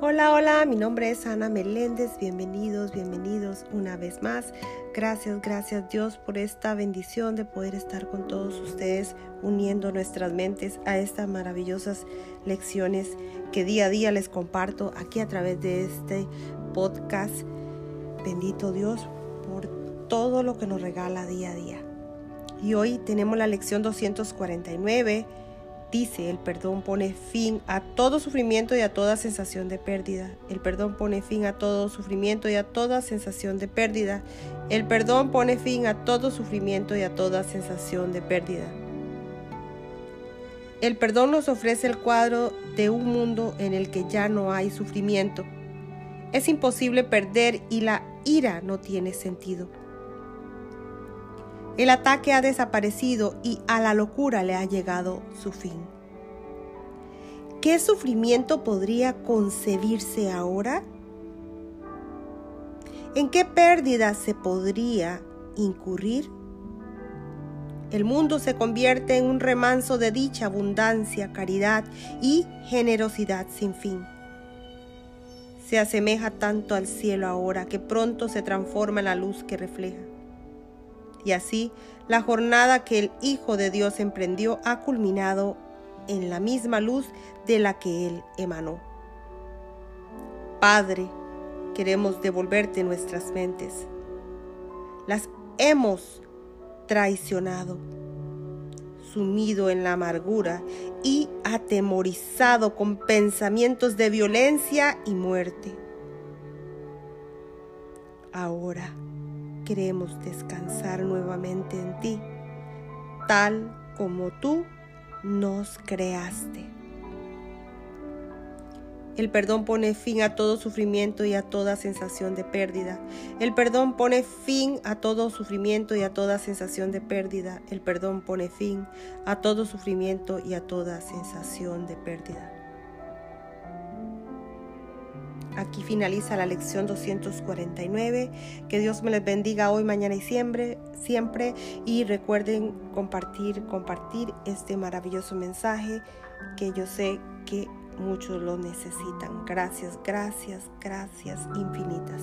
Hola, hola, mi nombre es Ana Meléndez, bienvenidos, bienvenidos una vez más. Gracias, gracias Dios por esta bendición de poder estar con todos ustedes uniendo nuestras mentes a estas maravillosas lecciones que día a día les comparto aquí a través de este podcast. Bendito Dios por todo lo que nos regala día a día. Y hoy tenemos la lección 249 Dice, el perdón pone fin a todo sufrimiento y a toda sensación de pérdida. El perdón pone fin a todo sufrimiento y a toda sensación de pérdida. El perdón pone fin a todo sufrimiento y a toda sensación de pérdida. El perdón nos ofrece el cuadro de un mundo en el que ya no hay sufrimiento. Es imposible perder y la ira no tiene sentido. El ataque ha desaparecido y a la locura le ha llegado su fin. ¿Qué sufrimiento podría concebirse ahora? ¿En qué pérdida se podría incurrir? El mundo se convierte en un remanso de dicha, abundancia, caridad y generosidad sin fin. Se asemeja tanto al cielo ahora que pronto se transforma en la luz que refleja. Y así, la jornada que el Hijo de Dios emprendió ha culminado en la misma luz de la que Él emanó. Padre, queremos devolverte nuestras mentes. Las hemos traicionado, sumido en la amargura y atemorizado con pensamientos de violencia y muerte. Ahora, queremos descansar nuevamente en ti, tal como tú nos creaste. El perdón pone fin a todo sufrimiento y a toda sensación de pérdida. El perdón pone fin a todo sufrimiento y a toda sensación de pérdida. El perdón pone fin a todo sufrimiento y a toda sensación de pérdida. Aquí finaliza la lección 249. Que Dios me les bendiga hoy, mañana y siempre, siempre. Y recuerden compartir, compartir este maravilloso mensaje que yo sé que muchos lo necesitan. Gracias, gracias, gracias infinitas.